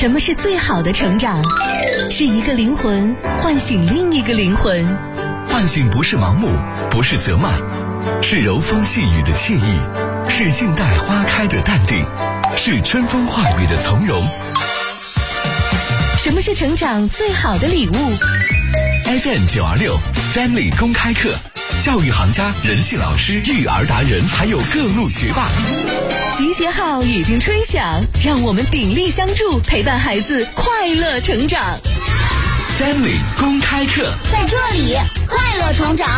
什么是最好的成长？是一个灵魂唤醒另一个灵魂。唤醒不是盲目，不是责骂，是柔风细雨的惬意，是静待花开的淡定，是春风化雨的从容。什么是成长最好的礼物？FM 九二六 Family 公开课，教育行家、人气老师、育儿达人，还有各路学霸。集结号已经吹响，让我们鼎力相助，陪伴孩子快乐成长。Family 公开课，在这里快乐成长。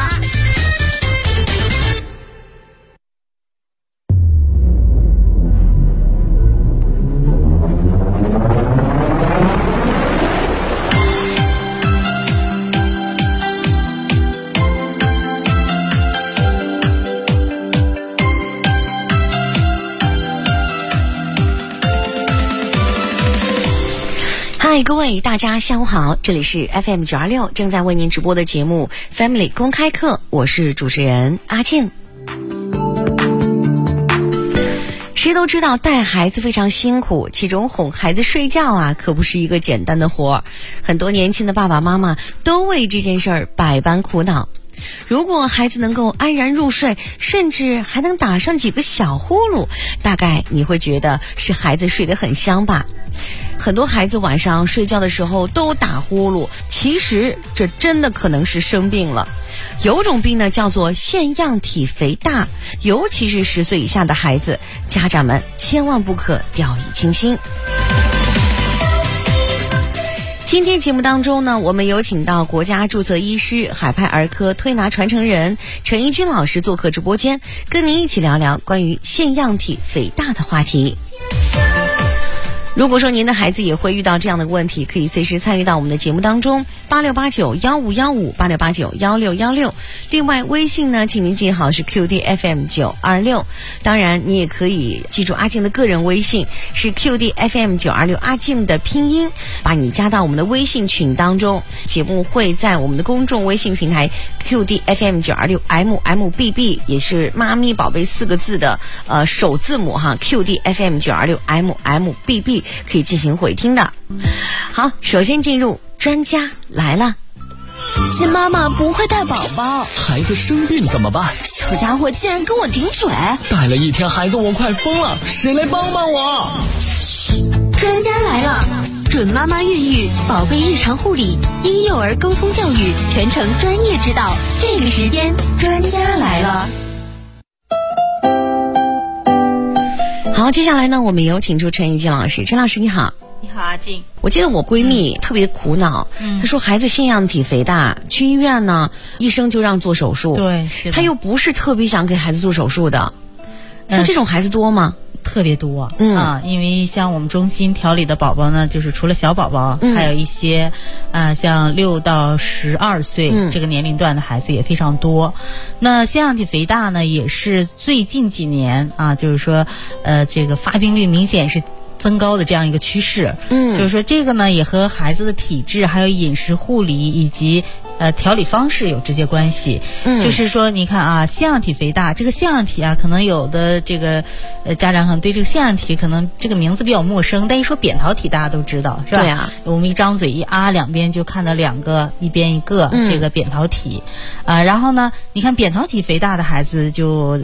各位大家下午好，这里是 FM 九二六正在为您直播的节目 Family 公开课，我是主持人阿静。谁都知道带孩子非常辛苦，其中哄孩子睡觉啊，可不是一个简单的活儿。很多年轻的爸爸妈妈都为这件事儿百般苦恼。如果孩子能够安然入睡，甚至还能打上几个小呼噜，大概你会觉得是孩子睡得很香吧。很多孩子晚上睡觉的时候都打呼噜，其实这真的可能是生病了。有种病呢叫做腺样体肥大，尤其是十岁以下的孩子，家长们千万不可掉以轻心。今天节目当中呢，我们有请到国家注册医师、海派儿科推拿传承人陈一军老师做客直播间，跟您一起聊聊关于腺样体肥大的话题。如果说您的孩子也会遇到这样的问题，可以随时参与到我们的节目当中，八六八九幺五幺五八六八九幺六幺六。另外，微信呢，请您记好是 QDFM 九二六。当然，你也可以记住阿静的个人微信是 QDFM 九二六，阿静的拼音，把你加到我们的微信群当中。节目会在我们的公众微信平台 QDFM 九二六 MMBB，也是妈咪宝贝四个字的呃首字母哈，QDFM 九二六 MMBB。可以进行回听的。好，首先进入专家来了。新妈妈不会带宝宝，孩子生病怎么办？小家伙竟然跟我顶嘴！带了一天孩子，我快疯了，谁来帮帮我？专家来了，准妈妈孕育，宝贝日常护理，婴幼儿沟通教育，全程专业指导。这个时间，专家来了。好，接下来呢，我们有请出陈怡静老师。陈老师你好，你好阿静。我记得我闺蜜特别苦恼，她说孩子腺样体肥大，去医院呢，医生就让做手术。对，是。她又不是特别想给孩子做手术的，像这种孩子多吗？特别多，嗯。啊，因为像我们中心调理的宝宝呢，就是除了小宝宝，还有一些，啊，像六到十二岁这个年龄段的孩子也非常多。那腺样体肥大呢，也是最近几年啊，就是说，呃，这个发病率明显是增高的这样一个趋势。嗯，就是说这个呢，也和孩子的体质、还有饮食护理以及。呃，调理方式有直接关系，嗯，就是说，你看啊，腺样体肥大，这个腺样体啊，可能有的这个呃家长可能对这个腺样体可能这个名字比较陌生，但一说扁桃体，大家都知道，是吧？对啊，我们一张嘴一啊，两边就看到两个，一边一个这个扁桃体，啊，然后呢，你看扁桃体肥大的孩子就。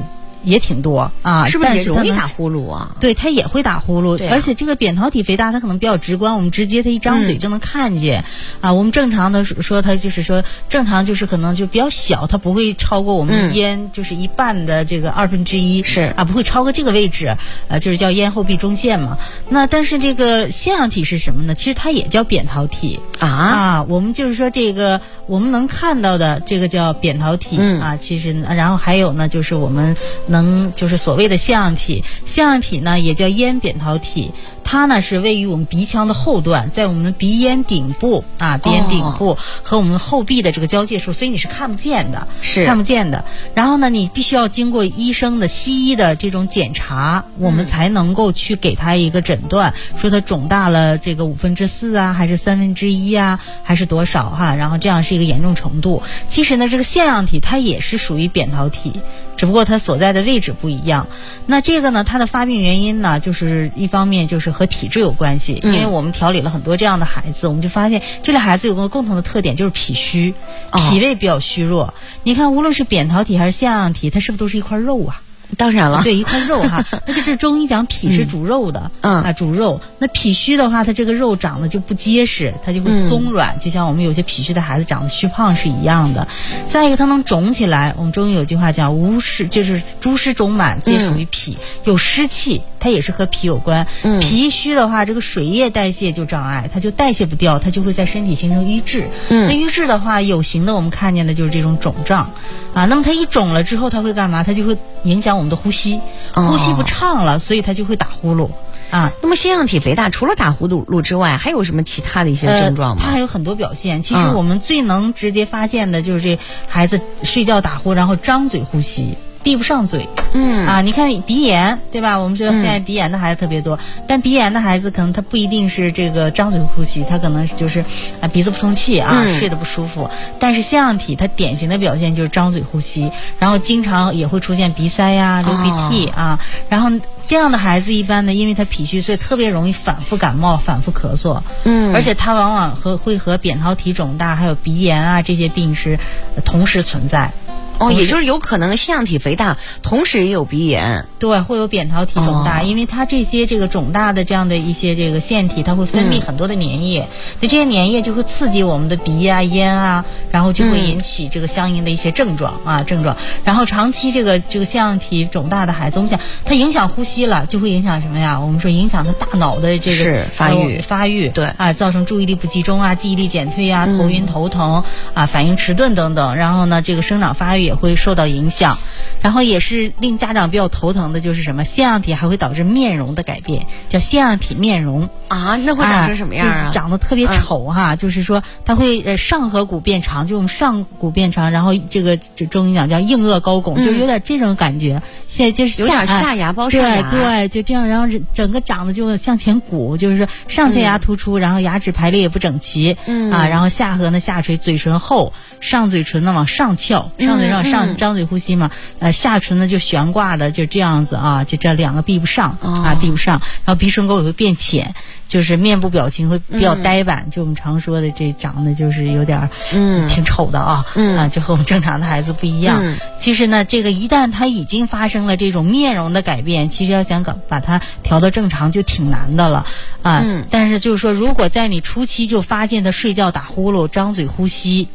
也挺多啊，是不是也容易打呼噜啊？对他也会打呼噜，而且这个扁桃体肥大，它可能比较直观，我们直接他一张嘴就能看见啊。我们正常的说，他就是说正常就是可能就比较小，它不会超过我们咽就是一半的这个二分之一是啊，不会超过这个位置，啊，就是叫咽后壁中线嘛。那但是这个腺样体是什么呢？其实它也叫扁桃体啊啊。我们就是说这个我们能看到的这个叫扁桃体啊。其实然后还有呢，就是我们。能能就是所谓的腺样体，腺样体呢也叫咽扁桃体，它呢是位于我们鼻腔的后段，在我们的鼻咽顶部啊，鼻咽顶部和我们后壁的这个交界处，所以你是看不见的，是看不见的。然后呢，你必须要经过医生的西医的这种检查，我们才能够去给他一个诊断，说他肿大了这个五分之四啊，还是三分之一啊，还是多少哈？然后这样是一个严重程度。其实呢，这个腺样体它也是属于扁桃体，只不过它所在的位置不一样。那这个呢，它的发病原因呢，就是一方面就是和体质有关系，因为我们调理了很多这样的孩子，我们就发现这类孩子有个共同的特点，就是脾虚，脾胃比较虚弱。你看，无论是扁桃体还是腺样体，它是不是都是一块肉啊？当然了，对一块肉哈，那就是中医讲脾是主肉的，嗯啊主肉。那脾虚的话，它这个肉长得就不结实，它就会松软，就像我们有些脾虚的孩子长得虚胖是一样的。再一个，它能肿起来。我们中医有句话叫“无湿”，就是诸湿肿满皆属于脾，有湿气，它也是和脾有关。脾虚的话，这个水液代谢就障碍，它就代谢不掉，它就会在身体形成瘀滞。那瘀滞的话，有形的我们看见的就是这种肿胀，啊，那么它一肿了之后，它会干嘛？它就会影响我们的呼吸，呼吸不畅了，所以它就会打呼噜啊。那么腺样体肥大除了打呼噜之外，还有什么其他的一些症状吗？它还有很多表现。其实我们最能直接发现的就是这孩子睡觉打呼，然后张嘴呼吸。闭不上嘴，嗯啊，你看鼻炎对吧？我们说现在鼻炎的孩子特别多，但鼻炎的孩子可能他不一定是这个张嘴呼吸，他可能就是啊鼻子不通气啊，睡得不舒服。但是腺样体它典型的表现就是张嘴呼吸，然后经常也会出现鼻塞呀、流鼻涕啊。然后这样的孩子一般呢，因为他脾虚，所以特别容易反复感冒、反复咳嗽。嗯，而且他往往和会和扁桃体肿大、还有鼻炎啊这些病是同时存在。哦，也就是有可能腺样体肥大，同时也有鼻炎，对，会有扁桃体肿大，因为它这些这个肿大的这样的一些这个腺体，它会分泌很多的粘液，那这些粘液就会刺激我们的鼻啊、咽啊，然后就会引起这个相应的一些症状啊症状。然后长期这个这个腺样体肿大的孩子，我们讲它影响呼吸了，就会影响什么呀？我们说影响他大脑的这个是发育发育，对啊，造成注意力不集中啊、记忆力减退啊、头晕头疼啊、反应迟钝等等。然后呢，这个生长发育也会受到影响，然后也是令家长比较头疼的，就是什么腺样体还会导致面容的改变，叫腺样体面容。啊，那会长成什么样啊？就是长得特别丑哈，就是说它会呃上颌骨变长，就我们上骨变长，然后这个这中医讲叫硬腭高拱，就有点这种感觉。现在就是有点下牙包上牙，对对，就这样，然后整个长得就向前鼓，就是说上前牙突出，然后牙齿排列也不整齐，嗯。啊，然后下颌呢下垂，嘴唇厚，上嘴唇呢往上翘，上嘴上上张嘴呼吸嘛，呃下唇呢就悬挂的就这样子啊，就这两个闭不上啊，闭不上，然后鼻唇沟也会变浅，就是面部表情会比较呆板，就我们常说的这长得就是有点嗯挺丑的啊，啊就和我们正常的孩子不一样。其实呢，这个一旦他已经发生了这种面容的改变，其实要想搞把它调到正常就挺难的了啊。但是就是说，如果在你初期就发现他睡觉打呼噜、张嘴呼吸。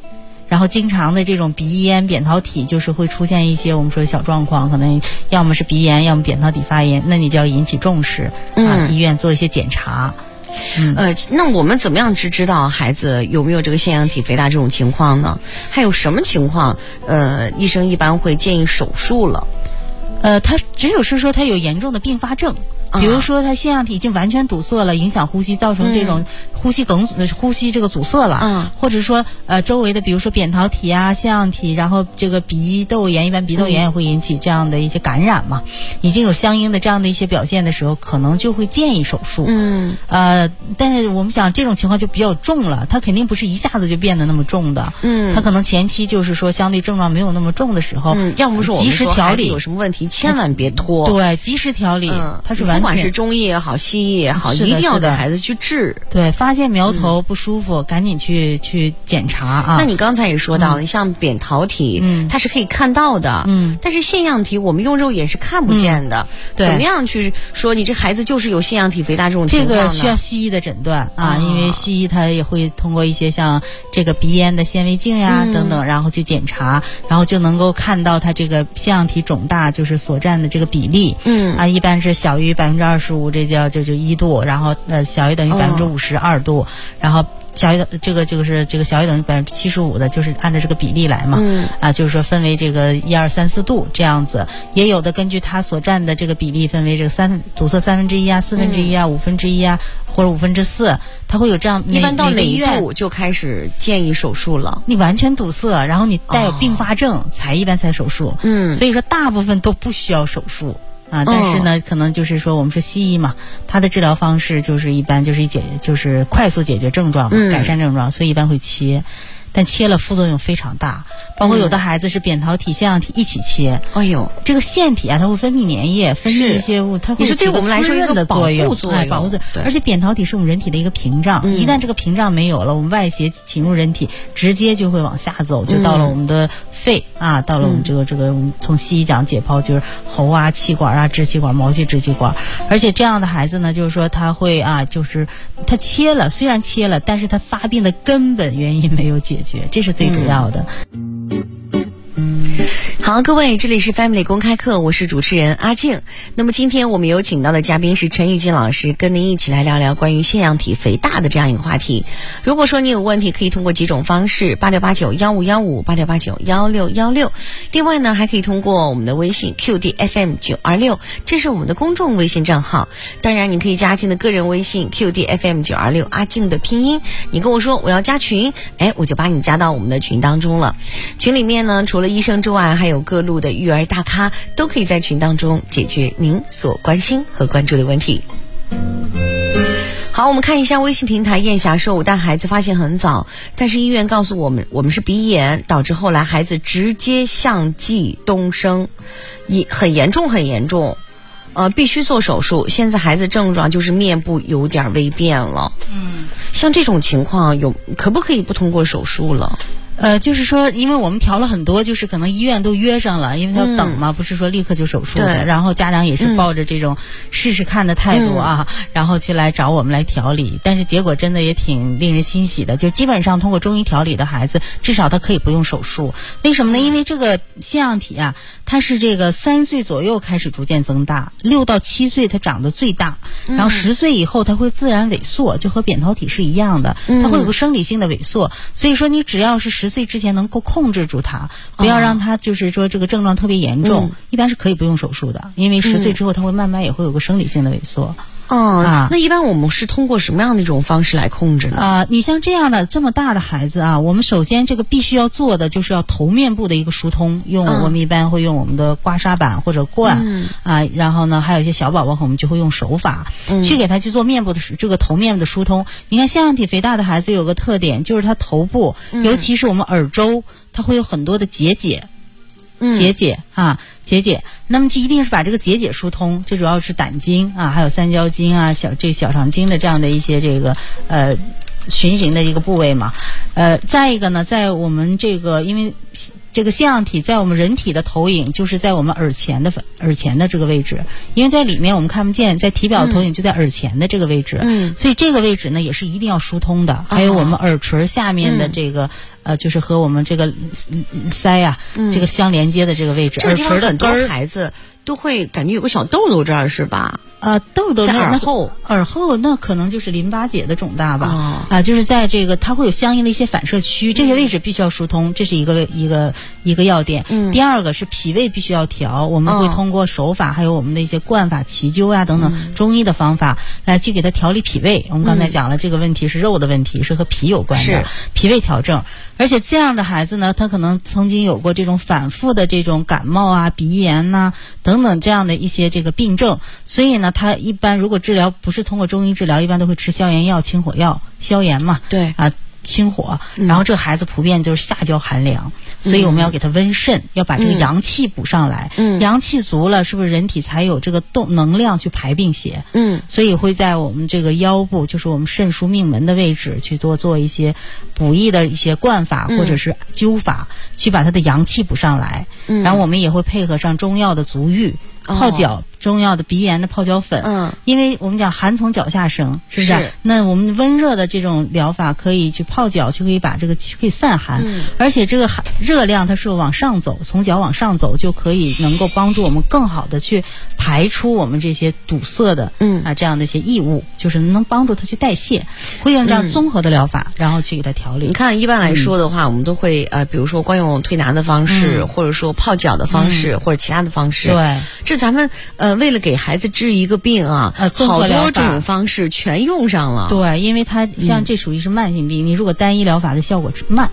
然后经常的这种鼻咽、扁桃体，就是会出现一些我们说小状况，可能要么是鼻炎，要么扁桃体发炎，那你就要引起重视，啊，医院做一些检查。呃，那我们怎么样去知道孩子有没有这个腺样体肥大这种情况呢？还有什么情况？呃，医生一般会建议手术了。呃，他只有是说他有严重的并发症。比如说，他腺样体已经完全堵塞了，影响呼吸，造成这种呼吸梗、呼吸这个阻塞了。嗯，或者说，呃，周围的比如说扁桃体啊、腺样体，然后这个鼻窦炎，一般鼻窦炎也会引起这样的一些感染嘛。已经有相应的这样的一些表现的时候，可能就会建议手术。嗯，呃，但是我们想这种情况就比较重了，它肯定不是一下子就变得那么重的。嗯，它可能前期就是说相对症状没有那么重的时候，嗯，要不说及时调理有什么问题，千万别拖。对，及时调理，它是完全不管是中医也好，西医也好，一定要给孩子去治。对，发现苗头不舒服，赶紧去去检查啊。那你刚才也说到，你像扁桃体，它是可以看到的，嗯，但是腺样体我们用肉眼是看不见的。对，怎么样去说你这孩子就是有腺样体肥大这种情况这个需要西医的诊断啊，因为西医他也会通过一些像这个鼻咽的纤维镜呀等等，然后去检查，然后就能够看到他这个腺样体肿大就是所占的这个比例。嗯。啊，一般是小于百分之二十五，这叫就就一度，然后呃小于等于百分之五十二度，然后小于这个这个是这个小于等于百分之七十五的，就是按照这个比例来嘛。嗯啊，就是说分为这个一二三四度这样子，也有的根据它所占的这个比例分为这个三堵塞三分之一啊、四分之一啊、五分之一啊或者五分之四，它会有这样。一般到哪一度就开始建议手术了？你完全堵塞，然后你带有并发症才一般才手术。嗯，所以说大部分都不需要手术。啊，但是呢，可能就是说，我们说西医嘛，它的治疗方式就是一般就是解，就是快速解决症状嘛，改善症状，所以一般会切。但切了副作用非常大。包括有的孩子是扁桃体、腺样体一起切。哎呦，这个腺体啊，它会分泌粘液，分泌一些物，它会是对我们来说一个作用，哎，保护作用。而且扁桃体是我们人体的一个屏障，一旦这个屏障没有了，我们外邪侵入人体，直接就会往下走，就到了我们的肺啊，到了我们这个这个，从西医讲解剖就是喉啊、气管啊、支气管、毛细支气管。而且这样的孩子呢，就是说他会啊，就是他切了，虽然切了，但是他发病的根本原因没有解决，这是最主要的。好，各位，这里是 Family 公开课，我是主持人阿静。那么今天我们有请到的嘉宾是陈玉金老师，跟您一起来聊聊关于腺样体肥大的这样一个话题。如果说你有问题，可以通过几种方式：八六八九幺五幺五，八六八九幺六幺六。另外呢，还可以通过我们的微信 QDFM 九二六，这是我们的公众微信账号。当然，你可以加阿静的个人微信 QDFM 九二六，阿静的拼音。你跟我说我要加群，哎，我就把你加到我们的群当中了。群里面呢，除了医生之外，还有各路的育儿大咖都可以在群当中解决您所关心和关注的问题。好，我们看一下微信平台。燕霞说：“我带孩子发现很早，但是医院告诉我们，我们是鼻炎，导致后来孩子直接相继东升，也很严重，很严重，呃，必须做手术。现在孩子症状就是面部有点微变了。嗯，像这种情况，有可不可以不通过手术了？”呃，就是说，因为我们调了很多，就是可能医院都约上了，因为他要等嘛，不是说立刻就手术的。然后家长也是抱着这种试试看的态度啊，然后去来找我们来调理。但是结果真的也挺令人欣喜的，就基本上通过中医调理的孩子，至少他可以不用手术。为什么呢？因为这个腺样体啊，它是这个三岁左右开始逐渐增大，六到七岁它长得最大，然后十岁以后它会自然萎缩，就和扁桃体是一样的，它会有个生理性的萎缩。所以说，你只要是十。岁之前能够控制住它，不要让它就是说这个症状特别严重，一般是可以不用手术的，因为十岁之后它会慢慢也会有个生理性的萎缩。哦，啊，那一般我们是通过什么样的一种方式来控制呢？啊，你像这样的这么大的孩子啊，我们首先这个必须要做的就是要头面部的一个疏通，用我们一般会用我们的刮痧板或者罐啊，然后呢，还有一些小宝宝我们就会用手法去给他去做面部的这个头面部的疏通。你看腺样体肥大的孩子有个特点，就是他头部，尤其是我们耳周，他会有很多的结节。结节啊，结节，那么就一定是把这个结节疏通，这主要是胆经啊，还有三焦经啊，小这小肠经的这样的一些这个呃循行的一个部位嘛，呃，再一个呢，在我们这个因为。这个腺样体在我们人体的投影就是在我们耳前的耳前的这个位置，因为在里面我们看不见，在体表投影就在耳前的这个位置，嗯，所以这个位置呢也是一定要疏通的。还有我们耳垂下面的这个呃，就是和我们这个腮呀这个相连接的这个位置，耳垂的根儿孩子都会感觉有个小痘痘这儿是吧？啊，痘痘在耳后，耳后那可能就是淋巴结的肿大吧？啊，就是在这个它会有相应的一些反射区，这些位置必须要疏通，这是一个一个一个要点。嗯，第二个是脾胃必须要调，我们会通过手法，还有我们的一些灌法、奇灸啊等等中医的方法来去给他调理脾胃。我们刚才讲了，这个问题是肉的问题，是和脾有关的，脾胃调正。而且这样的孩子呢，他可能曾经有过这种反复的这种感冒啊、鼻炎呐等等这样的一些这个病症，所以呢。他一般如果治疗不是通过中医治疗，一般都会吃消炎药、清火药消炎嘛。对啊，清火。然后这个孩子普遍就是下焦寒凉，所以我们要给它温肾，要把这个阳气补上来。嗯，阳气足了，是不是人体才有这个动能量去排病邪？嗯，所以会在我们这个腰部，就是我们肾腧命门的位置，去多做一些补益的一些灌法或者是灸法，去把它的阳气补上来。嗯，然后我们也会配合上中药的足浴泡脚。中药的鼻炎的泡脚粉，嗯，因为我们讲寒从脚下生，是不是？那我们温热的这种疗法可以去泡脚，就可以把这个可以散寒，而且这个寒热量它是往上走，从脚往上走就可以能够帮助我们更好的去排出我们这些堵塞的，嗯。啊这样的一些异物，就是能帮助它去代谢，会用这样综合的疗法，然后去给它调理。你看，一般来说的话，我们都会呃，比如说光用推拿的方式，或者说泡脚的方式，或者其他的方式，对，这咱们呃。为了给孩子治一个病啊，好多种方式全用上了。对，因为它像这属于是慢性病，你如果单一疗法的效果慢，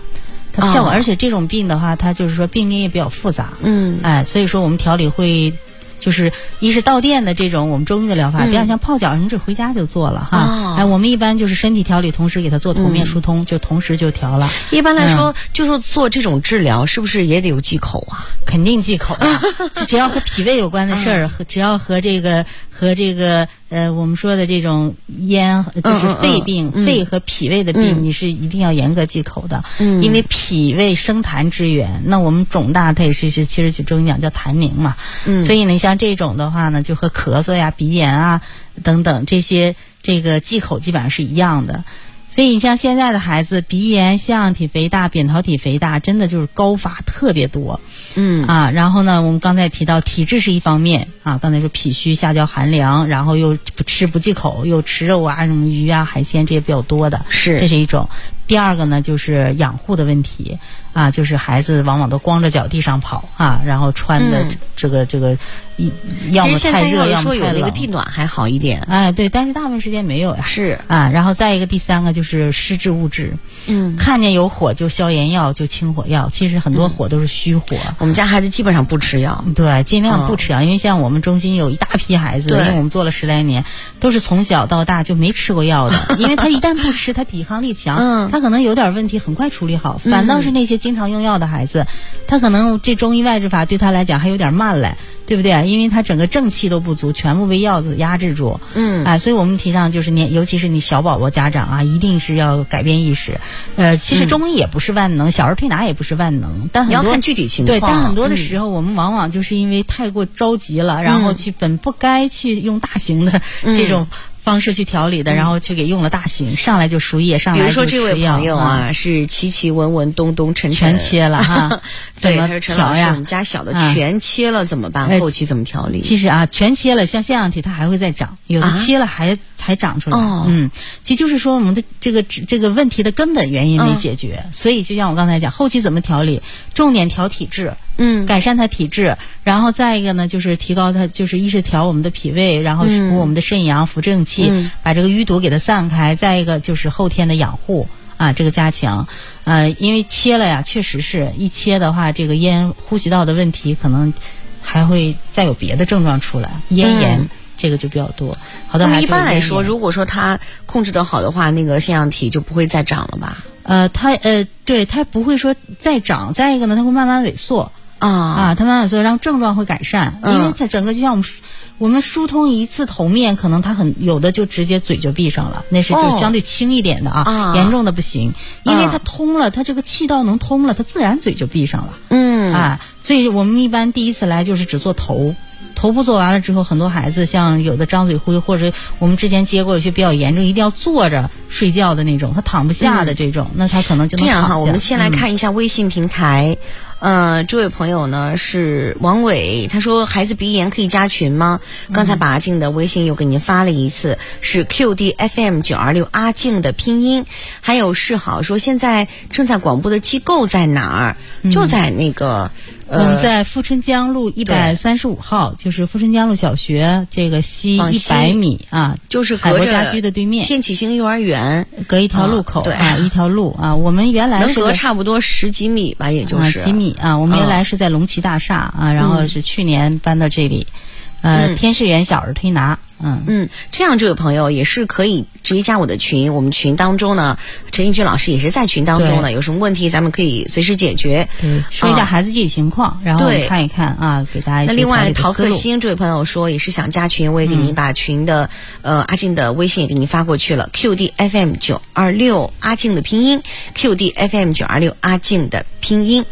它效果，而且这种病的话，它就是说病因也比较复杂。嗯，哎，所以说我们调理会就是一是到店的这种我们中医的疗法，第二像泡脚什么这回家就做了哈。哎，我们一般就是身体调理，同时给他做头面疏通，就同时就调了。一般来说，就是做这种治疗，是不是也得有忌口啊？肯定忌口啊！就只要和脾胃有关的事儿，和只要和这个和这个呃，我们说的这种咽就是肺病、肺和脾胃的病，你是一定要严格忌口的。嗯，因为脾胃生痰之源，那我们肿大它也是是其实就中医讲叫痰凝嘛。嗯，所以呢，像这种的话呢，就和咳嗽呀、鼻炎啊等等这些这个忌口基本上是一样的。所以你像现在的孩子，鼻炎、腺样体肥大、扁桃体肥大，真的就是高发特别多。嗯啊，然后呢，我们刚才提到体质是一方面啊，刚才说脾虚、下焦寒凉，然后又不吃不忌口，又吃肉啊、什么鱼啊、海鲜这些比较多的，是这是一种。第二个呢，就是养护的问题啊，就是孩子往往都光着脚地上跑啊，然后穿的这个这个一要么太热，要么太冷。说有那个地暖还好一点。哎，对，但是大部分时间没有呀。是啊，然后再一个第三个就是湿滞物质，嗯，看见有火就消炎药就清火药，其实很多火都是虚火。我们家孩子基本上不吃药，对，尽量不吃药，因为像我们中心有一大批孩子，因为我们做了十来年，都是从小到大就没吃过药的，因为他一旦不吃，他抵抗力强，嗯，他。可能有点问题，很快处理好。反倒是那些经常用药的孩子，他可能这中医外治法对他来讲还有点慢嘞，对不对？因为他整个正气都不足，全部被药子压制住。嗯，哎，所以我们提倡就是年，尤其是你小宝宝家长啊，一定是要改变意识。呃，其实中医也不是万能，小儿推拿也不是万能，但很多要看具体情况。对，但很多的时候，我们往往就是因为太过着急了，然后去本不该去用大型的这种。方式去调理的，然后去给用了大型，上来就输液，上来就吃药。比如说这位朋友啊，是奇奇文文东东陈全切了哈，怎么调呀？我们家小的全切了怎么办？后期怎么调理？其实啊，全切了，像腺样体它还会再长，有的切了还还长出来。嗯，其实就是说我们的这个这个问题的根本原因没解决，所以就像我刚才讲，后期怎么调理？重点调体质。嗯，改善他体质，然后再一个呢，就是提高他，就是一是调我们的脾胃，然后补我们的肾阳，扶正气，把这个淤堵给它散开。再一个就是后天的养护啊，这个加强。呃，因为切了呀，确实是一切的话，这个咽呼吸道的问题可能还会再有别的症状出来，咽炎这个就比较多。好的，那么一般来说，如果说他控制的好的话，那个腺样体就不会再长了吧？呃，它呃，对，它不会说再长。再一个呢，它会慢慢萎缩。啊。啊，他妈妈说，让症状会改善，因为它整个就像我们我们疏通一次头面，可能他很有的就直接嘴就闭上了，那是就相对轻一点的啊，严重的不行，因为它通了，它这个气道能通了，它自然嘴就闭上了。嗯。啊，所以我们一般第一次来就是只做头。头部做完了之后，很多孩子像有的张嘴呼吸，或者我们之前接过一些比较严重，一定要坐着睡觉的那种，他躺不下的这种，那他可能就能这样哈。我们先来看一下微信平台，呃，这位朋友呢是王伟，他说孩子鼻炎可以加群吗？刚才把阿静的微信又给您发了一次，是 QDFM 九二六阿静的拼音，还有示好说现在正在广播的机构在哪儿？就在那个。我们在富春江路一百三十五号，就是富春江路小学这个西一百米啊，就是海博家居的对面，天启星幼儿园隔一条路口啊，一条路啊。我们原来能隔差不多十几米吧，也就是几米啊。我们原来是在龙旗大厦啊，然后是去年搬到这里。呃，天使园小儿推拿，嗯。嗯，这样这位朋友也是可以直接加我的群，我们群当中呢，陈义军老师也是在群当中的，有什么问题咱们可以随时解决。说一下孩子具体情况，然后看一看啊，给大家那另外陶克星这位朋友说也是想加群，我也给您把群的呃阿静的微信也给您发过去了，QDFM 九二六阿静的拼音，QDFM 九二六阿静的拼音。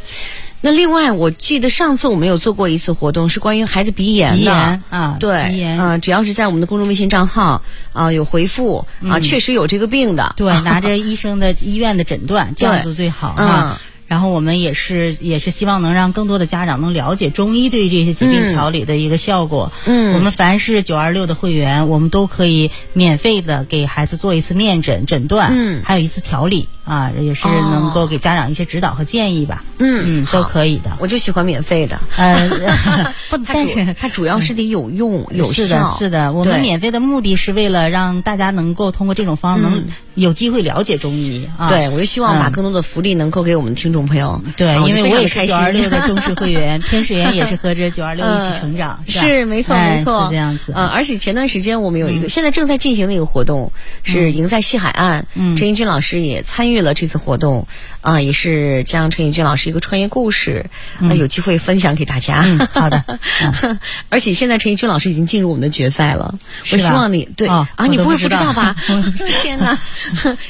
那另外，我记得上次我们有做过一次活动，是关于孩子鼻炎的。啊，对，嗯，只要是在我们的公众微信账号啊有回复啊，确实有这个病的，对，拿着医生的医院的诊断，这样子最好啊。然后我们也是也是希望能让更多的家长能了解中医对这些疾病调理的一个效果。嗯，我们凡是九二六的会员，我们都可以免费的给孩子做一次面诊诊断，嗯，还有一次调理。啊，也是能够给家长一些指导和建议吧。嗯嗯，都可以的。我就喜欢免费的。呃，不，但是它主要是得有用有是效的，。是的，我们免费的目的是为了让大家能够通过这种方式能有机会了解中医啊。对，我就希望把嗯更多的福利能够给我们听众朋友。对，啊因为我也是九二六心。的 忠实会员，天使园也是和着九二六一起成长，是没错哎没错，是这样子。呃，而且前段时间我们有一个，现在正在进行的一个活动，是赢在西海岸。嗯陈英军老师也参与了这次活动，啊、也是将陈奕迅老师一个创业故事，呃，有机会分享给大家。嗯好的 而且现在陈奕迅老师已经进入我们的决赛了，我希望你对、哦啊，你不会不知道吧？天哪！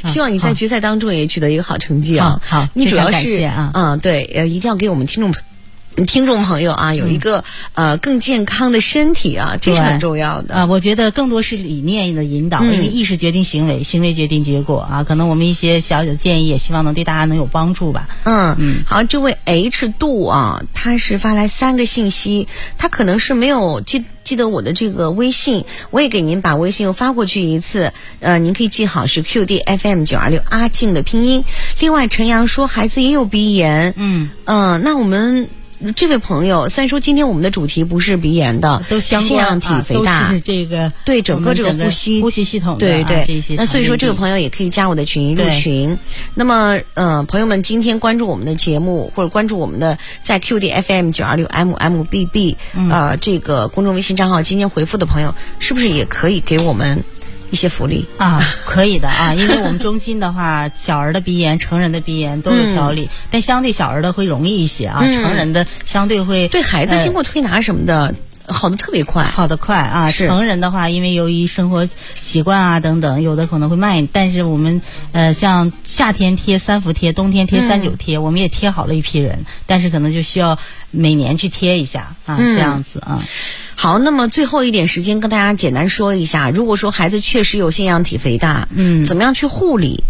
希望你在决赛当中也取得一个好成绩啊！好好你主要是啊嗯，对，呃，一定要给我们听众朋。听众朋友啊，有一个、呃更健康的身体啊，这是很重要的。啊，我觉得更多是理念的引导，嗯因为意识决定行为，行为决定结果啊。可能我们一些小小的建议，也希望能对大家能有帮助吧。嗯嗯，好，这位 H 度啊，他是发来三个信息，他可能是没有记记得我的这个微信，我也给您把微信又发过去一次，呃，您可以记好是 QDFM 九二六阿静的拼音。另外，陈阳说孩子也有鼻炎，嗯嗯、那我们。这位朋友，虽然说今天我们的主题不是鼻炎的，都相腺样体肥大，是这个对整个这个呼吸呼吸系统的对对。啊这些那所以说这位朋友友也可以加我的群入群。那么，呃，朋友们今天关注我们的节目或者关注我们的在 QD FM 九二六 MMBB 嗯。呃这个公众微信账号，今天回复的朋友是不是也可以给我们一些福利？啊，可以的啊，因为我们中心的话，小儿的鼻炎、成人的鼻炎都有调理，但相对小儿的会容易一些啊，嗯成人的相对会对孩子呃经过推拿什么的，好的特别快。好的快啊，是成人的话，因为由于生活习惯啊等等，有的可能会慢一，但是我们呃像夏天贴三伏贴，冬天贴三九贴，我们也贴好了一批人，但是可能就需要每年去贴一下啊，嗯这样子啊。好，那么最后一点时间跟大家简单说一下，如果说孩子确实有腺样体肥大，嗯怎么样去护理？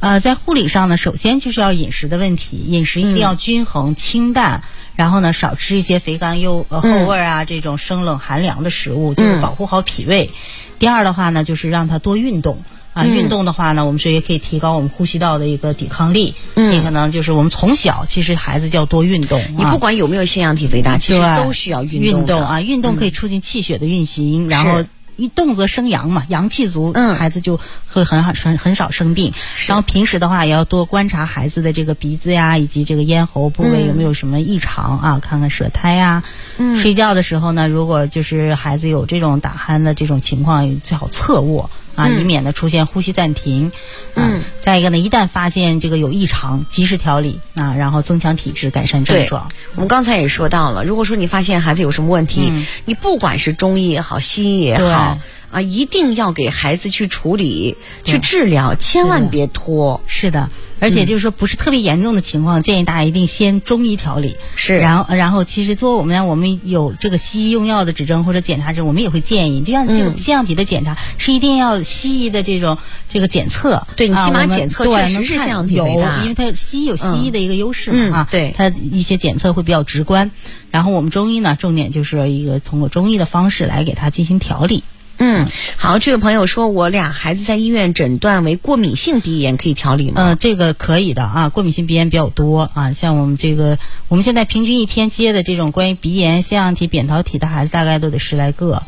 呃，在护理上呢，首先就是要饮食的问题，饮食一定要均衡、清淡，然后呢，少吃一些肥甘又呃后味儿啊、这种生冷寒凉的食物，就是保护好脾胃。第二的话呢，就是让他多运动。啊，运动的话呢，我们说也可以提高我们呼吸道的一个抵抗力。嗯，也可能就是我们从小其实孩子就要多运动。啊你不管有没有腺样体肥大，其实都需要运动运动啊，运动可以促进气血的运行，然后是。一动则生阳嘛，阳气足，嗯孩子就会很好很很少生病。然后平时的话，也要多观察孩子的这个鼻子呀，以及这个咽喉部位有没有什么异常啊，看看舌苔呀。嗯，睡觉的时候呢，如果就是孩子有这种打鼾的这种情况，最好侧卧。啊，以免呢出现呼吸暂停。嗯，再一个呢，一旦发现这个有异常，及时调理啊，然后增强体质，改善症状。，我们刚才也说到了，如果说你发现孩子有什么问题，嗯你不管是中医也好，西医也好，啊，一定要给孩子去处理、去治疗，千万别拖。是的，而且就是说不是特别严重的情况，建议大家一定先中医调理。是然后然后其实作为我们呢，我们有这个西医用药的指征或者检查证，我们也会建议，就像这个腺样体的检查、是一定要西医的这种这个检测。对你起码检测对确实是腺样体有肥大因为它西医有西医的一个优势嘛、嗯啊，对它一些检测会比较直观。然后我们中医呢，重点就是一个通过中医的方式来给它进行调理。嗯，好，这位朋友说，我俩孩子在医院诊断为过敏性鼻炎，可以调理吗？呃，这个可以的啊，过敏性鼻炎比较多啊，像我们这个，我们现在平均一天接的这种关于鼻炎、腺样体、扁桃体的孩子，大概都得十来个。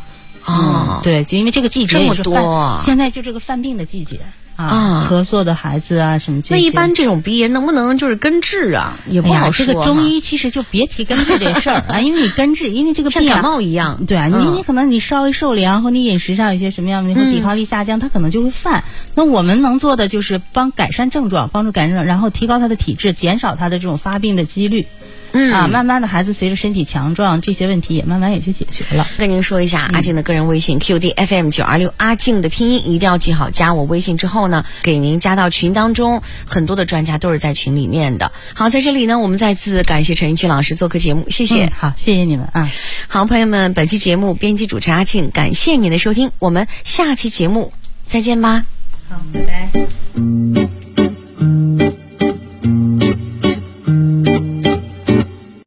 哦，对，就因为这个季节这么多现在就这个犯病的季节啊，啊咳嗽的孩子啊什么这些。那一般这种鼻炎能不能就是根治啊？也不好，说、这个中医其实就别提根治这事儿啊，因为你根治，因为这个病啊像感冒一样。对啊，你嗯你可能你稍微受凉，或你饮食上有些什么样的，或抵抗力下降，它可能就会犯。那我们能做的就是帮改善症状，帮助改善症状，然后提高他的体质，减少他的这种发病的几率。嗯啊，慢慢的孩子随着身体强壮，这些问题也慢慢也就解决了。跟您说一下，嗯阿静的个人微信 QD FM 九二六，阿静的拼音一定要记好。加我微信之后呢，给您加到群当中，很多的专家都是在群里面的。好，在这里呢，我们再次感谢陈奕迅老师做客节目，谢谢。嗯好，谢谢你们啊。好，朋友们，本期节目编辑主持阿静，感谢您的收听，我们下期节目再见吧。好，拜拜。